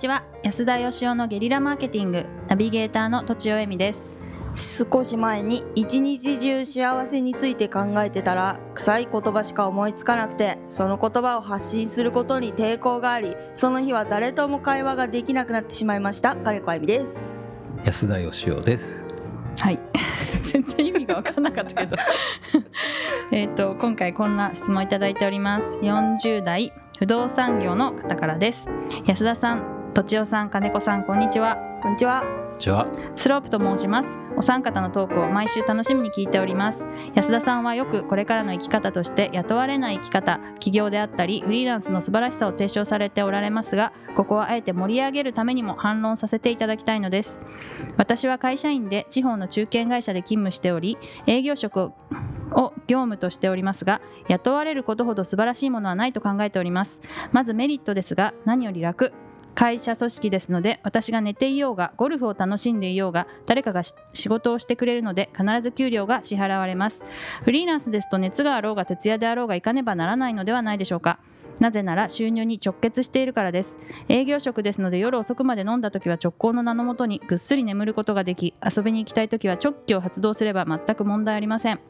ちは。安田義雄のゲリラマーケティングナビゲーターの土地尾恵美です。少し前に一日中幸せについて考えてたら臭い言葉しか思いつかなくてその言葉を発信することに抵抗がありその日は誰とも会話ができなくなってしまいました。金子あゆみです。安田義雄です。はい。全然意味が分かんなかったけど。えっと今回こんな質問いただいております。40代不動産業の方からです。安田さん土地尾さん金子さんこんにちは。こんにちは。こんにちは。スロープと申します。お三方のトークを毎週楽しみに聞いております。安田さんはよくこれからの生き方として雇われない生き方起業であったりフリーランスの素晴らしさを提唱されておられますがここはあえて盛り上げるためにも反論させていただきたいのです。私は会社員で地方の中堅会社で勤務しており営業職を業務としておりますが雇われることほど素晴らしいものはないと考えております。まずメリットですが何より楽会社組織ですので私が寝ていようがゴルフを楽しんでいようが誰かが仕事をしてくれるので必ず給料が支払われます。フリーランスですと熱があろうが徹夜であろうが行かねばならないのではないでしょうか。なぜなら収入に直結しているからです。営業職ですので夜遅くまで飲んだ時は直行の名のもとにぐっすり眠ることができ遊びに行きたい時は直帰を発動すれば全く問題ありません。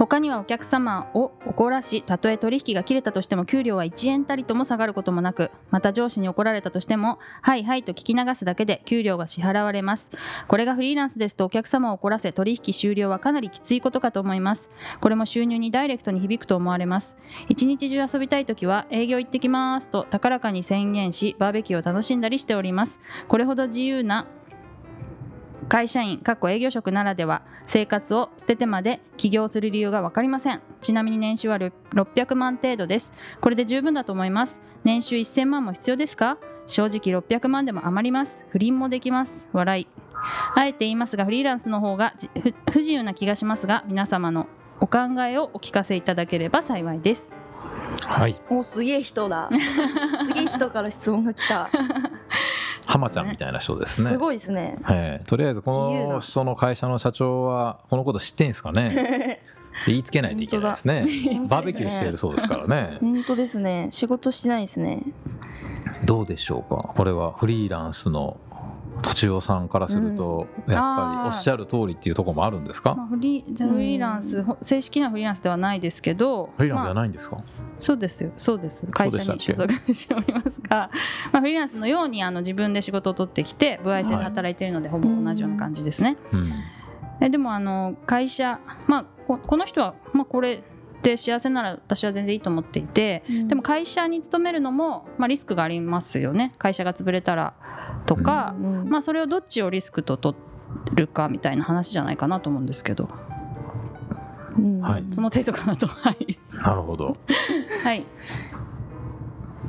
他にはお客様を怒らしたとえ取引が切れたとしても給料は1円たりとも下がることもなくまた上司に怒られたとしてもはいはいと聞き流すだけで給料が支払われます。これがフリーランスですとお客様を怒らせ取引終了はかなりきついことかと思います。これも収入にダイレクトに響くと思われます。一日中遊びたい時は営業行ってきますと高らかに宣言しバーベキューを楽しんだりしております。これほど自由な会社員かっこ営業職ならでは生活を捨ててまで起業する理由が分かりません。ちなみに年収は600万程度です。これで十分だと思います。年収1000万も必要ですか？正直600万でも余ります。不倫もできます。笑い。あえて言いますがフリーランスの方が不自由な気がしますが皆様のお考えをお聞かせいただければ幸いです。はい。おすげえ人だ。すげえ人から質問が来た浜ちゃんみたいな人ですね。すごいですね。えー、とりあえずこの人の会社の社長はこのこと知ってんですかね？言いつけないといけないですね。バーベキューしているそうですからね。本当ですね。仕事してないですね。どうでしょうか？これはフリーランスのとちおさんからすると、やっぱりおっしゃる通りっていうところもあるんですか、まあ、フリーフリーランス、正式なフリーランスではないですけど。フリーランスじゃないんですか、まあ、そうですよそうです。会社に所属しておりますが、まあ、フリーランスのようにあの自分で仕事を取ってきて歩合制で働いているので、はい、ほぼ同じような感じですね。うん。えでもあの会社、まあ、ここの人は、まあ、これで幸せなら私は全然いいと思っていて、うん、でも会社に勤めるのも、まあ、リスクがありますよね。会社が潰れたらとか、うんうん、まあ、それをどっちをリスクと取るかみたいな話じゃないかなと思うんですけど、うん。はい、その程度かなと。はい。なるほど。はい。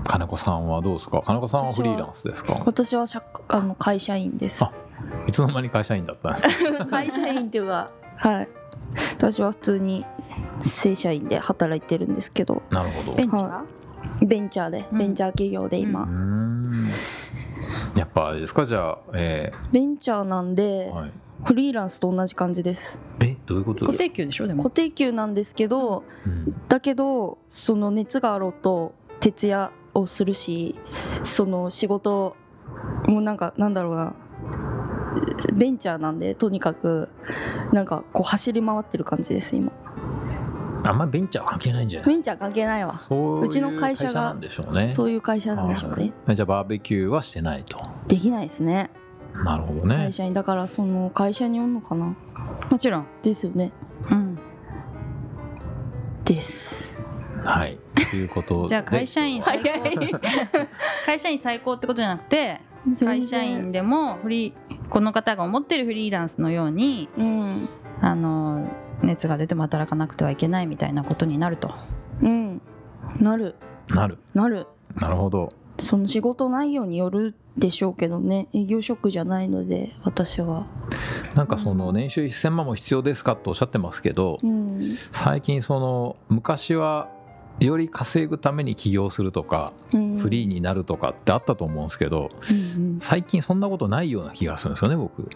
金子さんはどうですか？金子さんはフリーランスですか？私はあの会社員です。いつの間に会社員だったんですか？会社員っていうかはい。私は普通に正社員で働いてるんですけど。なるほど。ベンチャー、はい、ベンチャーで、ベンチャー企業で今、やっぱあれですか？じゃあ、えー、ベンチャーなんで、はい、フリーランスと同じ感じです。え？どういうこと？固定給でしょ？でも。固定給なんですけど、うん、だけどその熱があろうと徹夜をするしその仕事もうなんかなんだろうな。ベンチャーなんでとにかくなんかこう走り回ってる感じです今あんまりベンチャー関係ないんじゃない？ベンチャー関係ないわ。うちの会社がそういう会社なんでしょうね。じゃあバーベキューはしてないと。できないですね。なるほどね。会社にだからその会社におんのかな？もちろん。ですよね。うん。です。はい。ということじゃあ会社員最高 会社員最高ってことじゃなくて会社員でもフリーこの方が思ってるフリーランスのように、うん、あの熱が出ても働かなくてはいけないみたいなことになると。うん。なる。なる。なる。なるほど。その仕事内容によるでしょうけどね。営業職じゃないので私は。なんかその年収1000万も必要ですかとおっしゃってますけど、うん、最近その昔はより稼ぐために起業するとか、うん、フリーになるとかってあったと思うんですけど、うんうん、最近そんなことないような気がするんですよね僕。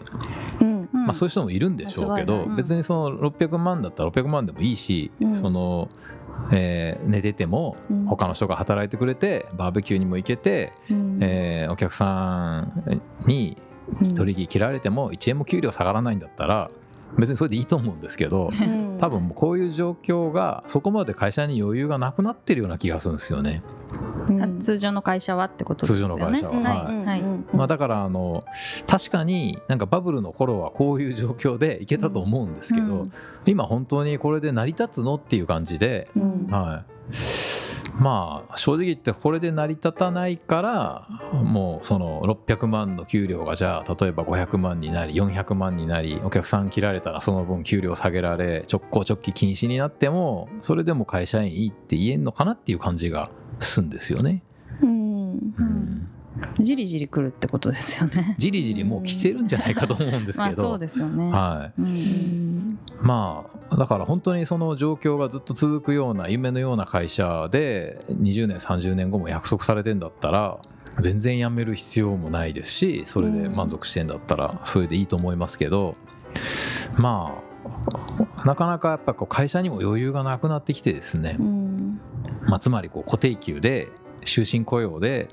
うんまあ、そういう人もいるんでしょうけど別にその600万だったら600万でもいいし、そのえー寝ててもうん。他の人が働いてくれてバーベキューにも行けて、うん。えーお客さんにうん。取引切られても1円も給料下がらないんだったら別にそれでいいと思うんですけどうん。多分もうこういう状況がそこまで会社に余裕がなくなってるような気がするんですよね。うん。通常の会社はってことですよね。通常の会社は。うん。はい。まあ、だからあの確かになんかバブルの頃はこういう状況でいけたと思うんですけど、うん。今本当にこれで成り立つのっていう感じで、うん。はい、まあ正直言ってこれで成り立たないからもうその600万の給料がじゃあ例えば500万になり400万になりお客さん切られたらその分給料下げられ直行直帰禁止になってもそれでも会社員いいって言えんのかなっていう感じがするんですよね。うん。うんじりじり来るってことですよね。じりじりもう来てるんじゃないかと思うんですまあそうけど、ですよね、はい、うん。まあだから本当にその状況がずっと続くような夢のような会社で20年30年後も約束されてんだったら全然辞める必要もないですしそれで満足してんだったらそれでいいと思いますけど。まあなかなかやっぱこう会社にも余裕がなくなってきてですね、うん。まあ、つまりこう固定給で終身雇用で、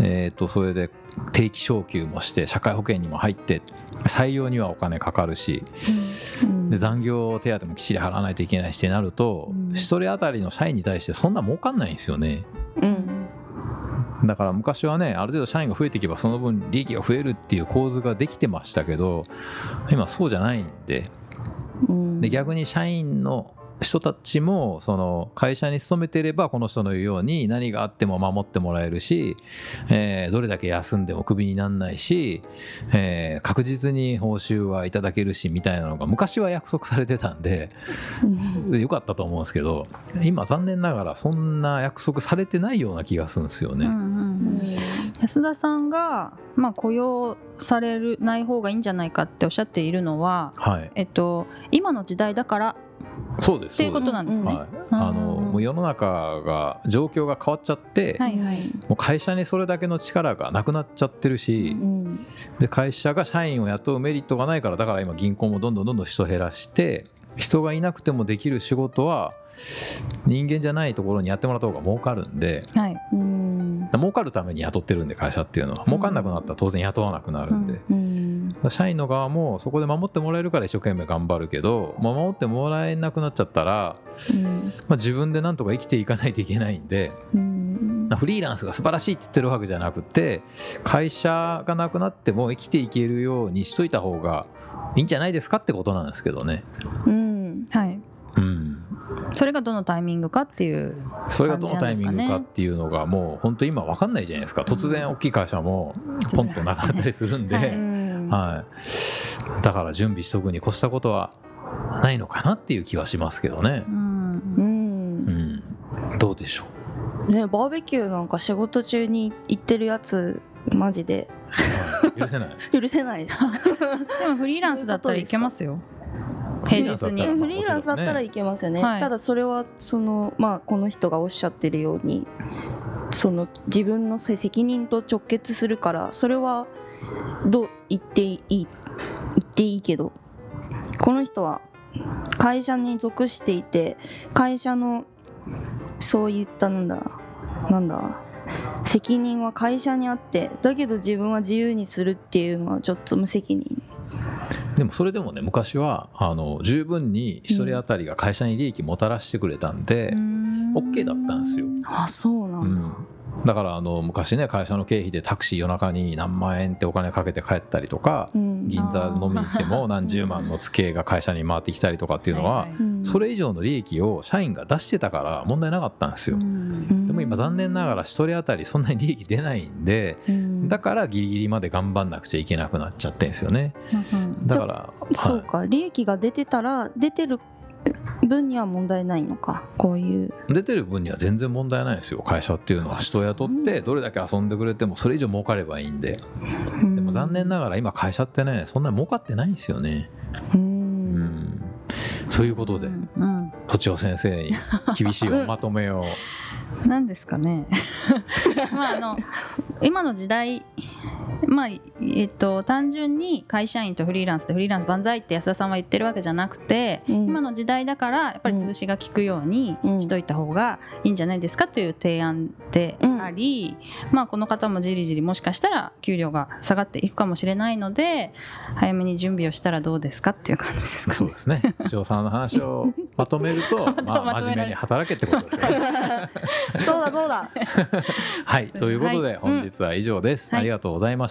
えー、とそれで定期昇給もして社会保険にも入って採用にはお金かかるしうん。で残業手当もきっちり払わないといけないしってなるとうん。一人当たりの社員に対してそんな儲かんないんですよね。うん。だから昔はねある程度社員が増えていけばその分利益が増えるっていう構図ができてましたけど今そうじゃないんで。うん。で逆に社員の人たちもその会社に勤めていればこの人の言うように何があっても守ってもらえるし、えーどれだけ休んでもクビにならないし、えー確実に報酬はいただけるしみたいなのが昔は約束されてたんでうん。よかったと思うんですけど今残念ながらそんな約束されてないような気がするんですよね。うんうんうん。安田さんが、まあ、雇用されるない方がいいんじゃないかっておっしゃっているのは、はい、えっと、今の時代だからそうです。っていうことなんですね。はい、あのもう世の中が状況が変わっちゃって、はいはい。もう会社にそれだけの力がなくなっちゃってるし、うんで会社が社員を雇うメリットがないからだから今銀行もどんどんどんどん人減らして人がいなくてもできる仕事は人間じゃないところにやってもらった方が儲かるんではい。うん儲かるために雇ってるんで会社っていうのは。儲かんなくなったら当然雇わなくなるんで、うん社員の側もそこで守ってもらえるから一生懸命頑張るけど、まあ、守ってもらえなくなっちゃったら、まあ、自分でなんとか生きていかないといけないんでうん。フリーランスが素晴らしいって言ってるわけじゃなくて会社がなくなっても生きていけるようにしといた方がいいんじゃないですかってことなんですけどね。うん。はい。うん、それがどのタイミングかっていうそれがどのタイミングかっていうのがもう本当今分かんないじゃないですか。突然大きい会社もポンとなくなったりするんで、はうんはい、だから準備しとくに越したことはないのかなっていう気はしますけどね。う。ん。うん。うん、どうでしょねバーベキューなんか仕事中に行ってるやつマジで。う許せない。許せないです。でもフリーランスだったらいけますよ。平日フリーランスだったら。にフリーランスだったらいけますよね、はい。ただそれはそのまあこの人がおっしゃってるようにその自分の責任と直結するからそれはどう言っていい言っていいけど。この人は会社に属していて会社のそういったなんだなんだ責任は会社にあってだけど自分は自由にするっていうのはちょっと無責任。でもそれでもね昔はあの十分に一人当たりが会社に利益もたらしてくれたんで、OK だったんですよ。あそうなだ、うんん、だからあの昔ね会社の経費でタクシー夜中に何万円ってお金かけて帰ったりとかうん。銀座飲みに行っても何十万の付けが会社に回ってきたりとかっていうのはうん。それ以上の利益を社員が出してたから問題なかったんですよ。うん。でも今残念ながら1人当たりそんなに利益出ないんでうん。だからギリギリまで頑張んなくちゃいけなくなっちゃってんですよね。だからそうか、利益が出てたら出てる分には問題ないのかこういう。出てる分には全然問題ないですよ会社っていうのは。人を雇ってどれだけ遊んでくれてもそれ以上儲かればいいんで。でも残念ながら今会社ってねそんなに儲かってないんですよね。ううん。んということでうんうん。先生に厳しいおまとめを。何ですかね。まああの今の時代まあえっと、単純に会社員とフリーランスでフリーランス万歳って安田さんは言ってるわけじゃなくて、うん。今の時代だからやっぱり潰しが効くようにうん。しといた方がいいんじゃないですかという提案であり、まあ、この方もじりじりもしかしたら給料が下がっていくかもしれないので早めに準備をしたらどうですかっていう感じですかね。そうですね。塩さんの話をまとめると、まあ、真面目に働けってことですよね。そうだそうだ。はい。ということで、はい。本日は以上です、はい。ありがとうございま